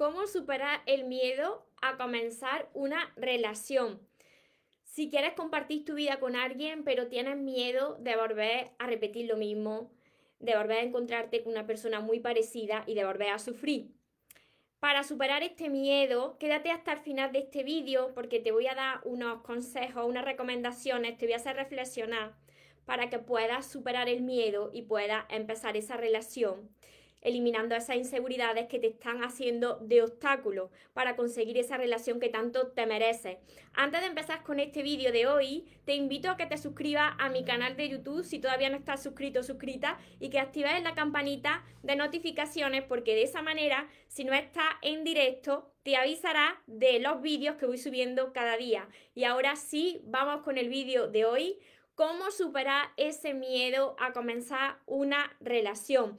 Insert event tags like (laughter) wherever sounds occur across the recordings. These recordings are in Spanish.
cómo superar el miedo a comenzar una relación. Si quieres compartir tu vida con alguien, pero tienes miedo de volver a repetir lo mismo, de volver a encontrarte con una persona muy parecida y de volver a sufrir. Para superar este miedo, quédate hasta el final de este vídeo porque te voy a dar unos consejos, unas recomendaciones, te voy a hacer reflexionar para que puedas superar el miedo y puedas empezar esa relación eliminando esas inseguridades que te están haciendo de obstáculo para conseguir esa relación que tanto te mereces. Antes de empezar con este vídeo de hoy, te invito a que te suscribas a mi canal de YouTube si todavía no estás suscrito o suscrita y que actives la campanita de notificaciones porque de esa manera, si no estás en directo, te avisará de los vídeos que voy subiendo cada día. Y ahora sí, vamos con el vídeo de hoy cómo superar ese miedo a comenzar una relación.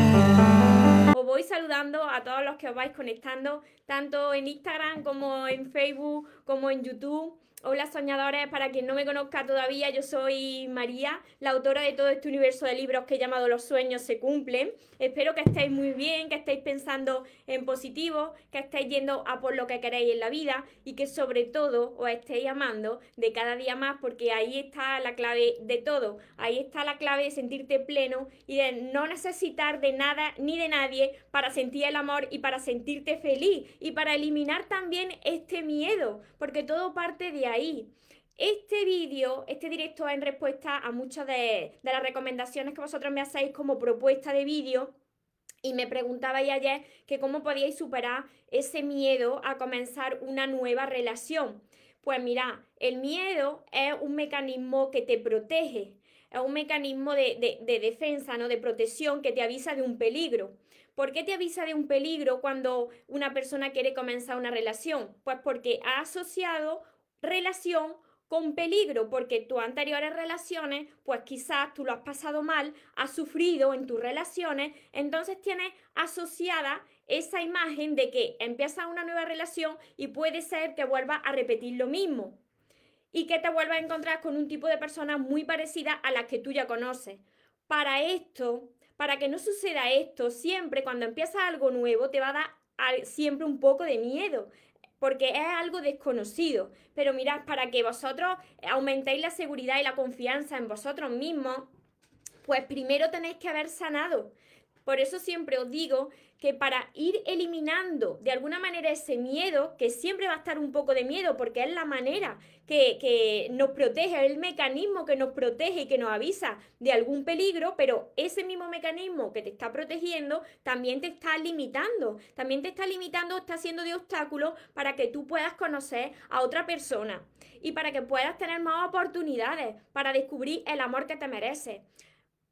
a todos los que os vais conectando, tanto en Instagram como en Facebook, como en YouTube. Hola soñadores, para quien no me conozca todavía, yo soy María, la autora de todo este universo de libros que he llamado Los sueños se cumplen. Espero que estéis muy bien, que estéis pensando en positivo, que estéis yendo a por lo que queréis en la vida y que sobre todo os estéis amando de cada día más porque ahí está la clave de todo. Ahí está la clave de sentirte pleno y de no necesitar de nada ni de nadie para sentir el amor y para sentirte feliz y para eliminar también este miedo, porque todo parte de ahí. Este vídeo, este directo es en respuesta a muchas de, las recomendaciones que vosotros me hacéis como propuesta de vídeo y me preguntabais ayer que cómo podíais superar ese miedo a comenzar una nueva relación. Pues mira, el miedo es un mecanismo que te protege, es un mecanismo de, de, defensa, ¿no? de protección que te avisa de un peligro. ¿Por qué te avisa de un peligro cuando una persona quiere comenzar una relación? Pues porque ha asociado relación con peligro, porque tus anteriores relaciones, pues quizás tú lo has pasado mal, has sufrido en tus relaciones, entonces tienes asociada esa imagen de que empiezas una nueva relación y puede ser que vuelvas a repetir lo mismo y que te vuelvas a encontrar con un tipo de persona muy parecida a la que tú ya conoces. Para esto, para que no suceda esto, siempre cuando empiezas algo nuevo te va a dar siempre un poco de miedo porque es algo desconocido. Pero mirad, para que vosotros aumentéis la seguridad y la confianza en vosotros mismos, pues primero tenéis que haber sanado. Por eso siempre os digo que para ir eliminando de alguna manera ese miedo, que siempre va a estar un poco de miedo, porque es la manera que, que, nos protege, es el mecanismo que nos protege y que nos avisa de algún peligro, pero ese mismo mecanismo que te está protegiendo también te está limitando, también te está limitando, está haciendo de obstáculo para que tú puedas conocer a otra persona y para que puedas tener más oportunidades para descubrir el amor que te mereces.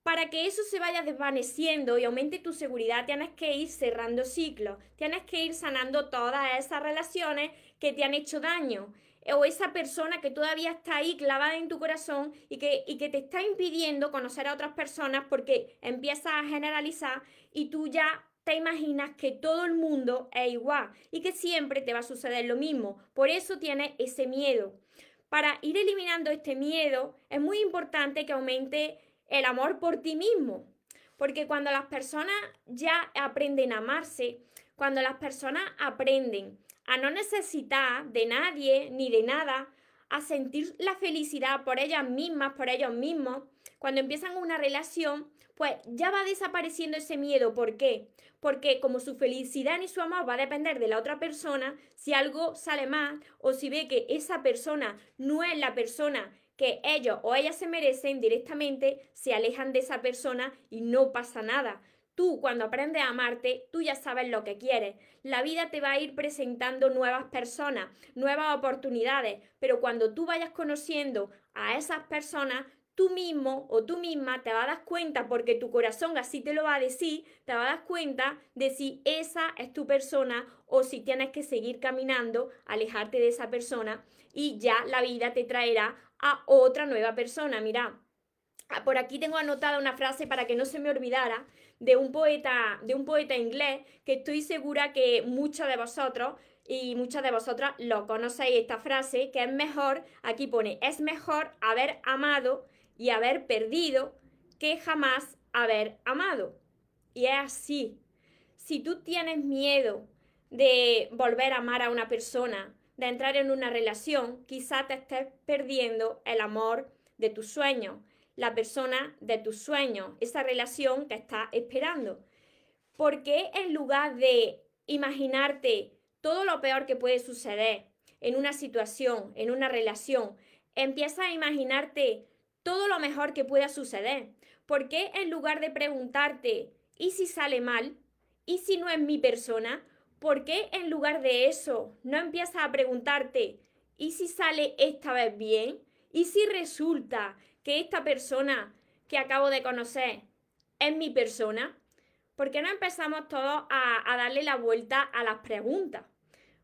Para que eso se vaya desvaneciendo y aumente tu seguridad, tienes que ir cerrando ciclos, tienes que ir sanando todas esas relaciones que te han hecho daño o esa persona que todavía está ahí clavada en tu corazón y que, y que te está impidiendo conocer a otras personas porque empiezas a generalizar y tú ya te imaginas que todo el mundo es igual y que siempre te va a suceder lo mismo. Por eso tienes ese miedo. Para ir eliminando este miedo es muy importante que aumente el amor por ti mismo. Porque cuando las personas ya aprenden a amarse, cuando las personas aprenden a no necesitar de nadie ni de nada, a sentir la felicidad por ellas mismas, por ellos mismos, cuando empiezan una relación, pues ya va desapareciendo ese miedo. ¿Por qué? Porque como su felicidad ni su amor va a depender de la otra persona, si algo sale mal o si ve que esa persona no es la persona que ellos o ellas se merecen directamente, se alejan de esa persona y no pasa nada. Tú cuando aprendes a amarte, tú ya sabes lo que quieres. La vida te va a ir presentando nuevas personas, nuevas oportunidades, pero cuando tú vayas conociendo a esas personas, tú mismo o tú misma te vas a dar cuenta, porque tu corazón así te lo va a decir, te vas a dar cuenta de si esa es tu persona o si tienes que seguir caminando, alejarte de esa persona y ya la vida te traerá a otra nueva persona. Mira, ah, por aquí tengo anotada una frase para que no se me olvidara de un poeta, de un poeta inglés que estoy segura que muchos de vosotros y muchas de vosotras lo conocéis esta frase, que es mejor, aquí pone, es mejor haber amado y haber perdido que jamás haber amado. Y es así. Si tú tienes miedo de volver a amar a una persona, de entrar en una relación, quizá te estés perdiendo el amor de tus sueños, la persona de tus sueños, esa relación que estás esperando. Porque en lugar de imaginarte todo lo peor que puede suceder en una situación, en una relación, empieza a imaginarte todo lo mejor que pueda suceder. ¿Por qué en lugar de preguntarte, ¿y si sale mal? ¿Y si no es mi persona? ¿Por qué en lugar de eso no empiezas a preguntarte, ¿y si sale esta vez bien? ¿Y si resulta que esta persona que acabo de conocer es mi persona? ¿por qué no empezamos todos a, darle la vuelta a las preguntas?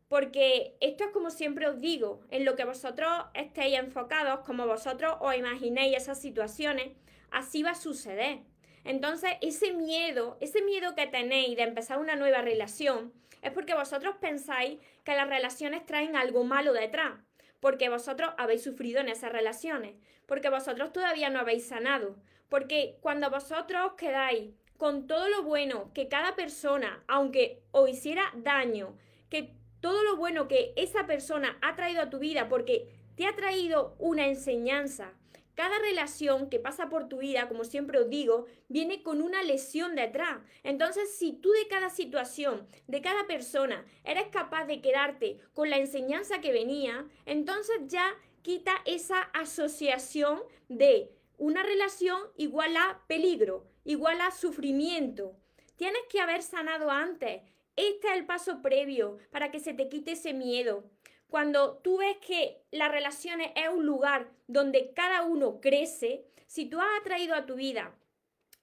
Porque esto es como siempre os digo, en lo que vosotros estéis enfocados, como vosotros os imaginéis esas situaciones, así va a suceder. Entonces, ese miedo, ese miedo que tenéis de empezar una nueva relación, es porque vosotros pensáis que las relaciones traen algo malo detrás, porque vosotros habéis sufrido en esas relaciones, porque vosotros todavía no habéis sanado, porque cuando vosotros quedáis con todo lo bueno que cada persona, aunque os hiciera daño, que todo lo bueno que esa persona ha traído a tu vida, porque te ha traído una enseñanza. Cada relación que pasa por tu vida, como siempre os digo, viene con una lesión detrás. Entonces, si tú de cada situación, de cada persona, eres capaz de quedarte con la enseñanza que venía, entonces ya quita esa asociación de una relación igual a peligro igual a sufrimiento. Tienes que haber sanado antes. Este es el paso previo para que se te quite ese miedo. Cuando tú ves que las relaciones es un lugar donde cada uno crece, si tú has atraído a tu vida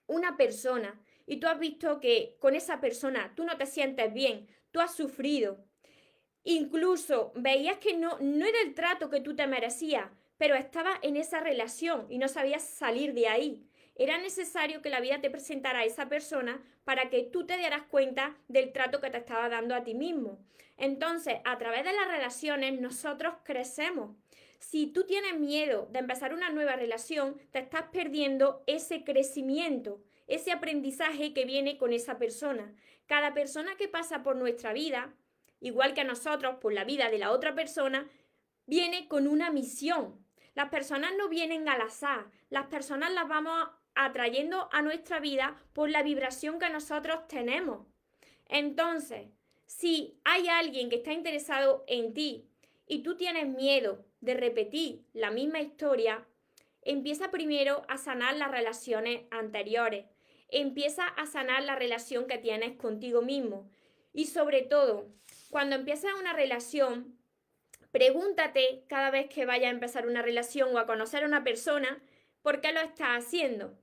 una persona y tú has visto que con esa persona tú no te sientes bien, tú has sufrido, incluso veías que no, no era el trato que tú te merecías, pero estabas en esa relación y no sabías salir de ahí era necesario que la vida te presentara a esa persona para que tú te dieras cuenta del trato que te estaba dando a ti mismo. Entonces, a través de las relaciones, nosotros crecemos. Si tú tienes miedo de empezar una nueva relación, te estás perdiendo ese crecimiento, ese aprendizaje que viene con esa persona. Cada persona que pasa por nuestra vida, igual que a nosotros, por la vida de la otra persona, viene con una misión. Las personas no vienen al azar, las personas las vamos atrayendo a nuestra vida por la vibración que nosotros tenemos. Entonces, si hay alguien que está interesado en ti y tú tienes miedo de repetir la misma historia, empieza primero a sanar las relaciones anteriores. Empieza a sanar la relación que tienes contigo mismo. Y sobre todo, cuando empiezas una relación, pregúntate cada vez que vaya a empezar una relación o a conocer a una persona, ¿por qué lo estás haciendo?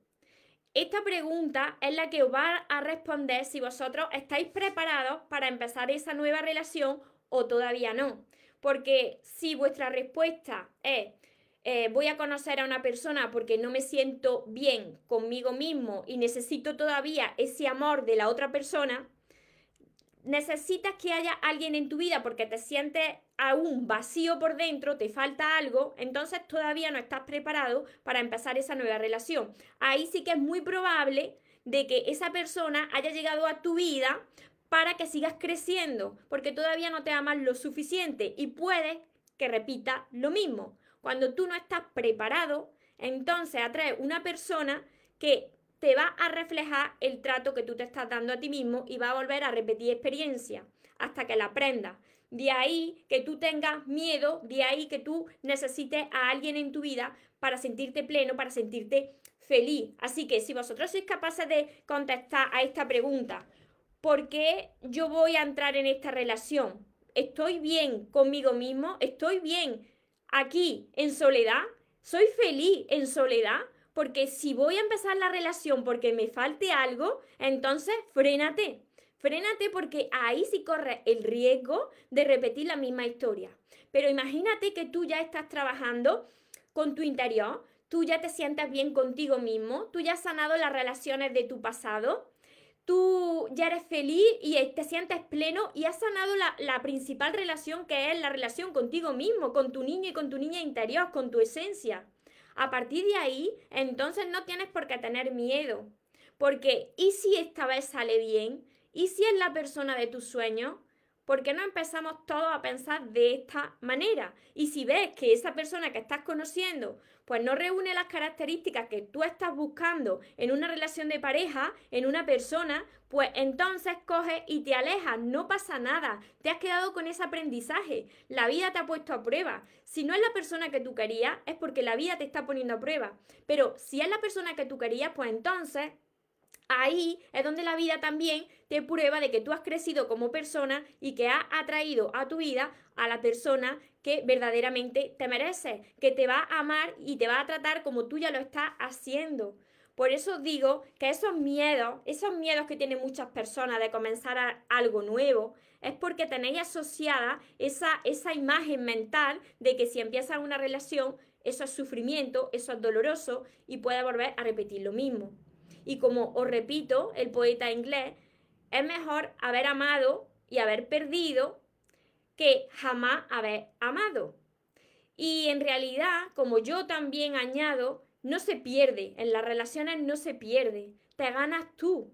Esta pregunta es la que os va a responder si vosotros estáis preparados para empezar esa nueva relación o todavía no. Porque si vuestra respuesta es eh, voy a conocer a una persona porque no me siento bien conmigo mismo y necesito todavía ese amor de la otra persona, necesitas que haya alguien en tu vida porque te sientes aún vacío por dentro, te falta algo, entonces todavía no estás preparado para empezar esa nueva relación. Ahí sí que es muy probable de que esa persona haya llegado a tu vida para que sigas creciendo, porque todavía no te amas lo suficiente y puede que repita lo mismo. Cuando tú no estás preparado, entonces atrae una persona que te va a reflejar el trato que tú te estás dando a ti mismo y va a volver a repetir experiencia hasta que la aprendas. De ahí que tú tengas miedo, de ahí que tú necesites a alguien en tu vida para sentirte pleno, para sentirte feliz. Así que si vosotros sois capaces de contestar a esta pregunta, ¿por qué yo voy a entrar en esta relación? ¿Estoy bien conmigo mismo? ¿Estoy bien aquí en soledad? ¿Soy feliz en soledad? Porque si voy a empezar la relación porque me falte algo, entonces frénate. Frénate porque ahí sí corre el riesgo de repetir la misma historia. Pero imagínate que tú ya estás trabajando con tu interior, tú ya te sientes bien contigo mismo, tú ya has sanado las relaciones de tu pasado, tú ya eres feliz y te sientes pleno y has sanado la, la, principal relación que es la relación contigo mismo, con tu niño y con tu niña interior, con tu esencia. A partir de ahí, entonces no tienes por qué tener miedo. Porque, ¿y si esta vez sale bien? ¿Y si es la persona de tus sueños? ¿Por qué no empezamos todos a pensar de esta manera? Y si ves que esa persona que estás conociendo pues no reúne las características que tú estás buscando en una relación de pareja, en una persona, pues entonces coges y te alejas, no pasa nada, te has quedado con ese aprendizaje, la vida te ha puesto a prueba. Si no es la persona que tú querías, es porque la vida te está poniendo a prueba. Pero si es la persona que tú querías, pues entonces ahí es donde la vida también te prueba de que tú has crecido como persona y que has atraído a tu vida a la persona que verdaderamente te merece, que te va a amar y te va a tratar como tú ya lo estás haciendo. Por eso digo que esos miedos, esos miedos que tienen muchas personas de comenzar algo nuevo, es porque tenéis asociada esa, esa imagen mental de que si empiezas una relación, eso es sufrimiento, eso es doloroso y puede volver a repetir lo mismo. Y como os repito, el poeta inglés, es mejor haber amado y haber perdido que jamás haber amado. Y en realidad, como yo también añado, no se pierde, en las relaciones no se pierde, te ganas tú.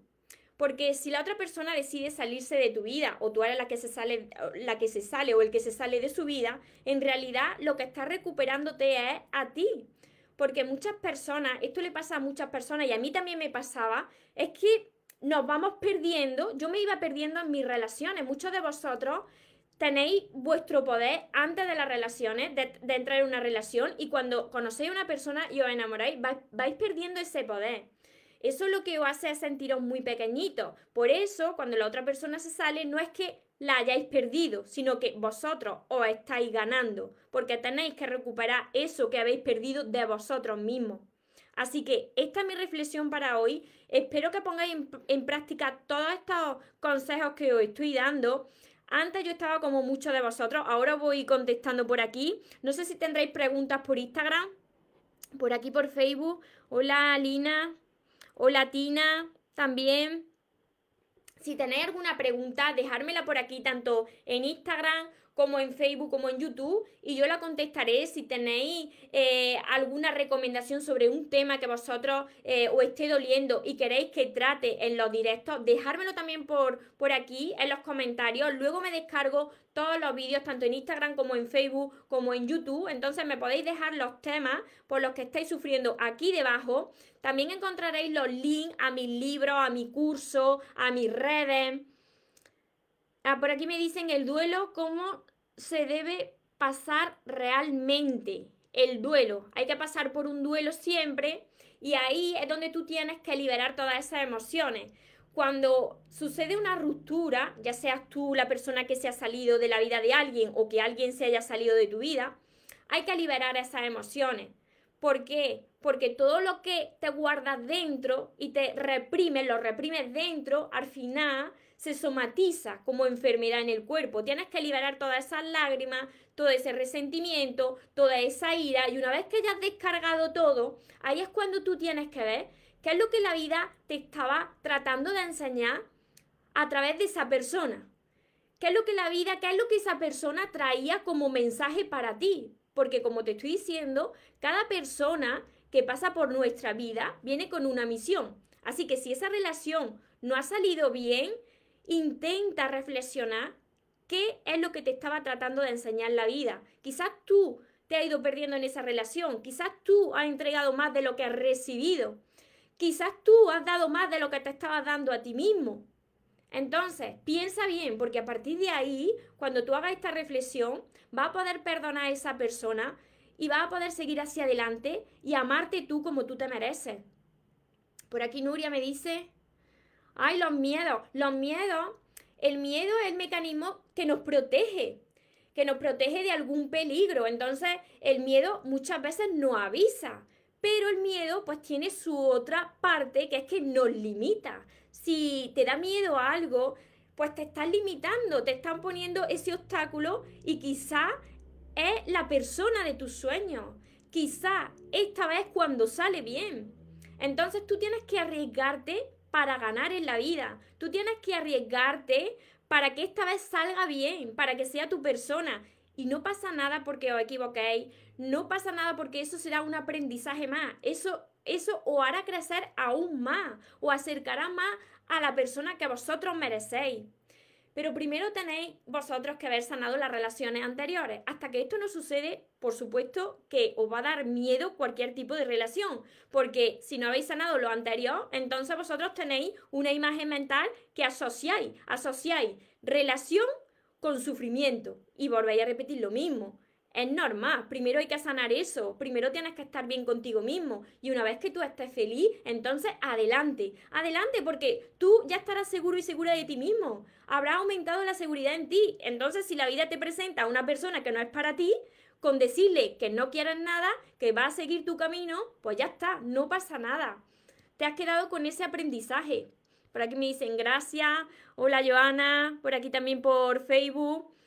Porque si la otra persona decide salirse de tu vida o tú eres la que se sale, la que se sale o el que se sale de su vida, en realidad lo que está recuperándote es a ti. Porque muchas personas, esto le pasa a muchas personas y a mí también me pasaba, es que nos vamos perdiendo, yo me iba perdiendo en mis relaciones. Muchos de vosotros tenéis vuestro poder antes de las relaciones, de, entrar en una relación y cuando conocéis a una persona y os enamoráis, vais, perdiendo ese poder. Eso es lo que os hace sentiros muy pequeñitos. Por eso, cuando la otra persona se sale, no es que la hayáis perdido, sino que vosotros os estáis ganando, porque tenéis que recuperar eso que habéis perdido de vosotros mismos. Así que esta es mi reflexión para hoy. Espero que pongáis en, práctica todos estos consejos que os estoy dando. Antes yo estaba como muchos de vosotros, ahora voy contestando por aquí. No sé si tendréis preguntas por Instagram, por aquí por Facebook. Hola Lina, hola Tina, también. Si tenéis alguna pregunta, dejármela por aquí, tanto en Instagram como en Facebook, como en YouTube, y yo la contestaré si tenéis eh, alguna recomendación sobre un tema que vosotros eh, os esté doliendo y queréis que trate en los directos, dejármelo también por, por aquí en los comentarios. Luego me descargo todos los vídeos, tanto en Instagram como en Facebook, como en YouTube. Entonces me podéis dejar los temas por los que estáis sufriendo aquí debajo. También encontraréis los links a mis libros, a mi curso, a mis redes. Ah, por aquí me dicen el duelo, cómo se debe pasar realmente el duelo. Hay que pasar por un duelo siempre y ahí es donde tú tienes que liberar todas esas emociones. Cuando sucede una ruptura, ya seas tú la persona que se ha salido de la vida de alguien o que alguien se haya salido de tu vida, hay que liberar esas emociones. ¿Por qué? Porque todo lo que te guardas dentro y te reprime, lo reprimes dentro, al final se somatiza como enfermedad en el cuerpo. Tienes que liberar todas esas lágrimas, todo ese resentimiento, toda esa ira y una vez que ya has descargado todo, ahí es cuando tú tienes que ver qué es lo que la vida te estaba tratando de enseñar a través de esa persona. ¿Qué es lo que la vida, qué es lo que esa persona traía como mensaje para ti? Porque como te estoy diciendo, cada persona que pasa por nuestra vida viene con una misión. Así que si esa relación no ha salido bien, intenta reflexionar qué es lo que te estaba tratando de enseñar la vida. Quizás tú te has ido perdiendo en esa relación, quizás tú has entregado más de lo que has recibido, quizás tú has dado más de lo que te estabas dando a ti mismo. Entonces, piensa bien, porque a partir de ahí, cuando tú hagas esta reflexión, vas a poder perdonar a esa persona y vas a poder seguir hacia adelante y amarte tú como tú te mereces. Por aquí Nuria me dice, Ay, los miedos. Los miedos, el miedo es el mecanismo que nos protege, que nos protege de algún peligro. Entonces, el miedo muchas veces no avisa, Pero el miedo pues tiene su otra parte que es que nos limita. Si te da miedo a algo, pues te están limitando, te están poniendo ese obstáculo y quizá es la persona de tus sueños. Quizá esta vez cuando sale bien. Entonces tú tienes que arriesgarte para ganar en la vida. Tú tienes que arriesgarte para que esta vez salga bien, para que sea tu persona. Y no pasa nada porque os equivoquéis, no pasa nada porque eso será un aprendizaje más. Eso, eso os hará crecer aún más, o acercará más a la persona que vosotros merecéis. Pero primero tenéis vosotros que haber sanado las relaciones anteriores. Hasta que esto no sucede, por supuesto que os va a dar miedo cualquier tipo de relación. Porque si no habéis sanado lo anterior, entonces vosotros tenéis una imagen mental que asociáis. Asociáis relación con sufrimiento. Y volvéis a repetir lo mismo. Es normal, primero hay que sanar eso, primero tienes que estar bien contigo mismo y una vez que tú estés feliz, entonces adelante, adelante porque tú ya estarás seguro y segura de ti mismo, habrá aumentado la seguridad en ti, entonces si la vida te presenta a una persona que no es para ti, con decirle que no quieres nada, que va a seguir tu camino, pues ya está, no pasa nada. Te has quedado con ese aprendizaje. Por aquí me dicen gracias, hola Joana, por aquí también por Facebook.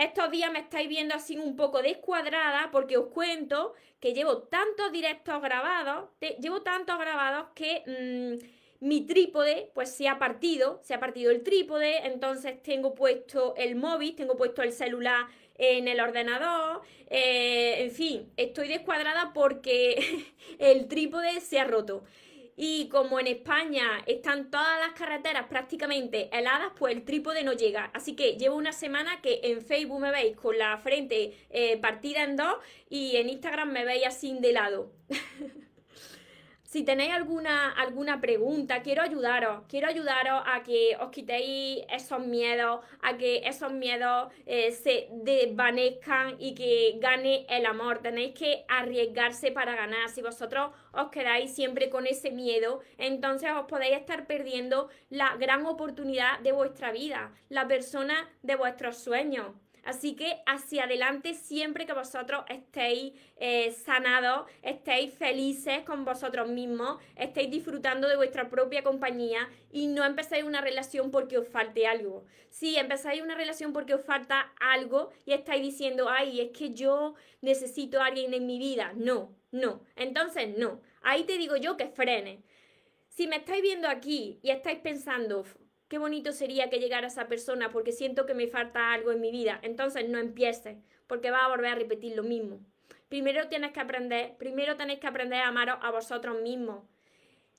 Estos días me estáis viendo así un poco descuadrada porque os cuento que llevo tantos directos grabados, llevo tantos grabados que mm, mi trípode pues se ha partido, se ha partido el trípode, entonces tengo puesto el móvil, tengo puesto el celular en el ordenador, eh, en fin, estoy descuadrada porque (laughs) el trípode se ha roto. Y como en España están todas las carreteras prácticamente heladas, pues el trípode no llega. Así que llevo una semana que en Facebook me veis con la frente eh, partida en dos y en Instagram me veis así de lado. (laughs) Si tenéis alguna, alguna pregunta, quiero ayudaros, quiero ayudaros a que os quitéis esos miedos, a que esos miedos eh, se desvanezcan y que gane el amor. Tenéis que arriesgarse para ganar. Si vosotros os quedáis siempre con ese miedo, entonces os podéis estar perdiendo la gran oportunidad de vuestra vida, la persona de vuestros sueños. Así que hacia adelante siempre que vosotros estéis eh, sanados, estéis felices con vosotros mismos, estéis disfrutando de vuestra propia compañía y no empezáis una relación porque os falte algo. Si empezáis una relación porque os falta algo y estáis diciendo, ay, es que yo necesito a alguien en mi vida. No, no. Entonces no. Ahí te digo yo que frene. Si me estáis viendo aquí y estáis pensando, qué bonito sería que llegara esa persona porque siento que me falta algo en mi vida. Entonces no empieces, porque va a volver a repetir lo mismo. Primero tienes que aprender, primero tenéis que aprender a amaros a vosotros mismos.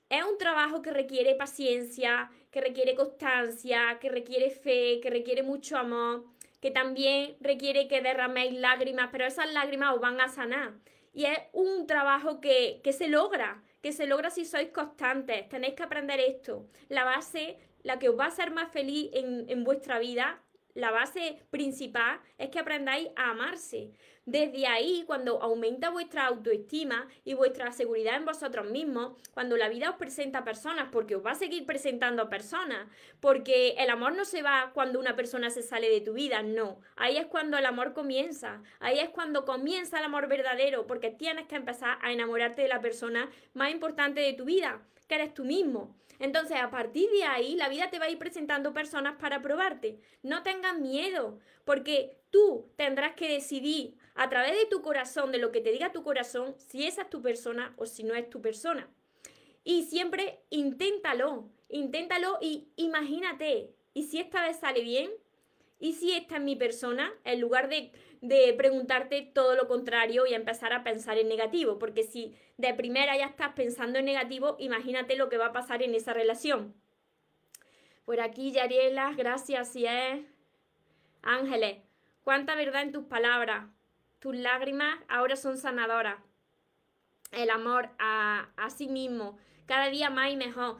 Es un trabajo que requiere paciencia, que requiere constancia, que requiere fe, que requiere mucho amor, que también requiere que derraméis lágrimas, pero esas lágrimas os van a sanar. Y es un trabajo que, que se logra, que se logra si sois constantes. Tenéis que aprender esto. La base la que os va a hacer más feliz en, vuestra vida, la base principal es que aprendáis a amarse. Desde ahí, cuando aumenta vuestra autoestima y vuestra seguridad en vosotros mismos, cuando la vida os presenta personas, porque os va a seguir presentando personas, porque el amor no se va cuando una persona se sale de tu vida, no. Ahí es cuando el amor comienza, ahí es cuando comienza el amor verdadero, porque tienes que empezar a enamorarte de la persona más importante de tu vida, que eres tú mismo. Entonces, a partir de ahí, la vida te va a ir presentando personas para probarte. No tengas miedo, porque tú tendrás que decidir a través de tu corazón, de lo que te diga tu corazón, si esa es tu persona o si no es tu persona. Y siempre inténtalo, inténtalo y imagínate. ¿Y si esta vez sale bien? ¿Y si esta es mi persona? En lugar de de preguntarte todo lo contrario y empezar a pensar en negativo, porque si de primera ya estás pensando en negativo, imagínate lo que va a pasar en esa relación. Por aquí, Yariela, gracias, si es. Ángeles, cuánta verdad en tus palabras. Tus lágrimas ahora son sanadoras. El amor a, a sí mismo, cada día más y mejor.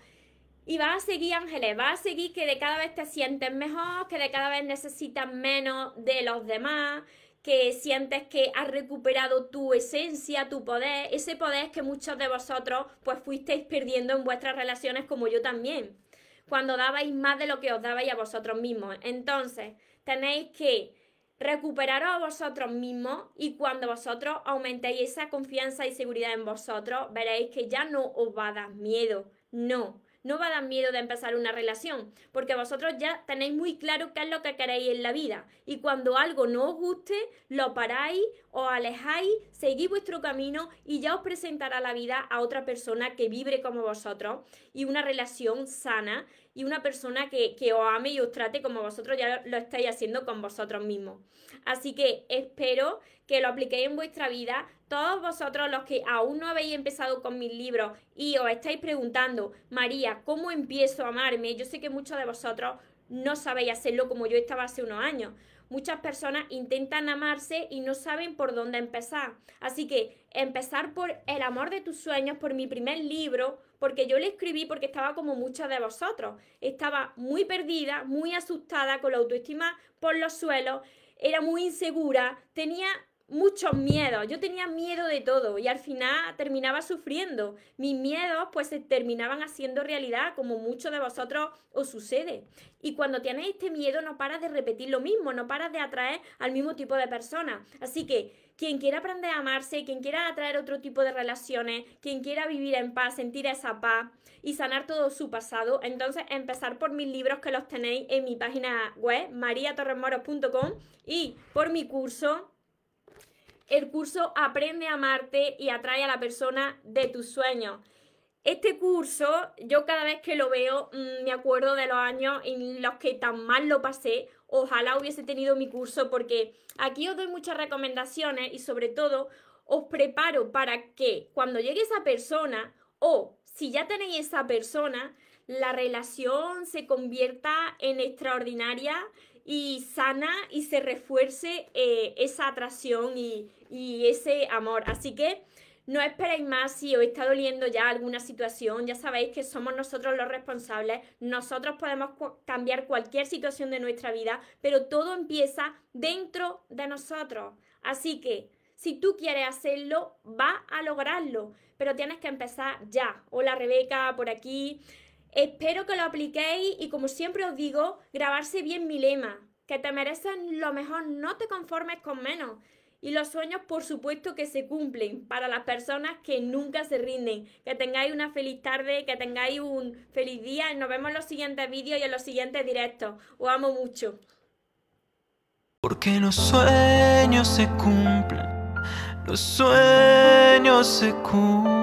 Y vas a seguir, Ángeles, vas a seguir que de cada vez te sientes mejor, que de cada vez necesitas menos de los demás, que sientes que has recuperado tu esencia, tu poder, ese poder que muchos de vosotros pues fuisteis perdiendo en vuestras relaciones como yo también, cuando dabais más de lo que os dabais a vosotros mismos. Entonces, tenéis que recuperaros a vosotros mismos y cuando vosotros aumentéis esa confianza y seguridad en vosotros, veréis que ya no os va a dar miedo, no. No va a dar miedo de empezar una relación, porque vosotros ya tenéis muy claro qué es lo que queréis en la vida. Y cuando algo no os guste, lo paráis, os alejáis, seguís vuestro camino y ya os presentará la vida a otra persona que vibre como vosotros y una relación sana y una persona que, que, os ame y os trate como vosotros ya lo, estáis haciendo con vosotros mismos. Así que espero que lo apliquéis en vuestra vida. Todos vosotros los que aún no habéis empezado con mis libros y os estáis preguntando, María, ¿cómo empiezo a amarme? Yo sé que muchos de vosotros no sabéis hacerlo como yo estaba hace unos años. Muchas personas intentan amarse y no saben por dónde empezar. Así que empezar por el amor de tus sueños, por mi primer libro, porque yo le escribí porque estaba como muchas de vosotros. Estaba muy perdida, muy asustada, con la autoestima por los suelos, era muy insegura, tenía muchos miedos. Yo tenía miedo de todo y al final terminaba sufriendo. Mis miedos pues se terminaban haciendo realidad, como muchos de vosotros os sucede. Y cuando tienes este miedo no paras de repetir lo mismo, no paras de atraer al mismo tipo de personas. Así que quien quiera aprender a amarse, quien quiera atraer otro tipo de relaciones, quien quiera vivir en paz, sentir esa paz y sanar todo su pasado, entonces empezar por mis libros que los tenéis en mi página web, mariatorremoros.com y por mi curso el curso Aprende a amarte y atrae a la persona de tus sueños. Este curso, yo cada vez que lo veo, mm, me acuerdo de los años en los que tan mal lo pasé. Ojalá hubiese tenido mi curso porque aquí os doy muchas recomendaciones y sobre todo os preparo para que cuando llegue esa persona o si ya tenéis esa persona, la relación se convierta en extraordinaria y sana y se refuerce eh, esa atracción y, y ese amor. Así que no esperéis más si os está doliendo ya alguna situación. Ya sabéis que somos nosotros los responsables. Nosotros podemos cambiar cualquier situación de nuestra vida, pero todo empieza dentro de nosotros. Así que si tú quieres hacerlo, va a lograrlo, pero tienes que empezar ya. Hola Rebeca, por aquí. Espero que lo apliquéis y como siempre os digo, grabarse bien mi lema, que te mereces lo mejor, no te conformes con menos. Y los sueños, por supuesto, que se cumplen para las personas que nunca se rinden. Que tengáis una feliz tarde, que tengáis un feliz día. Nos vemos en los siguientes vídeos y en los siguientes directos. Os amo mucho. Porque los sueños se cumplen. Los sueños se cumplen.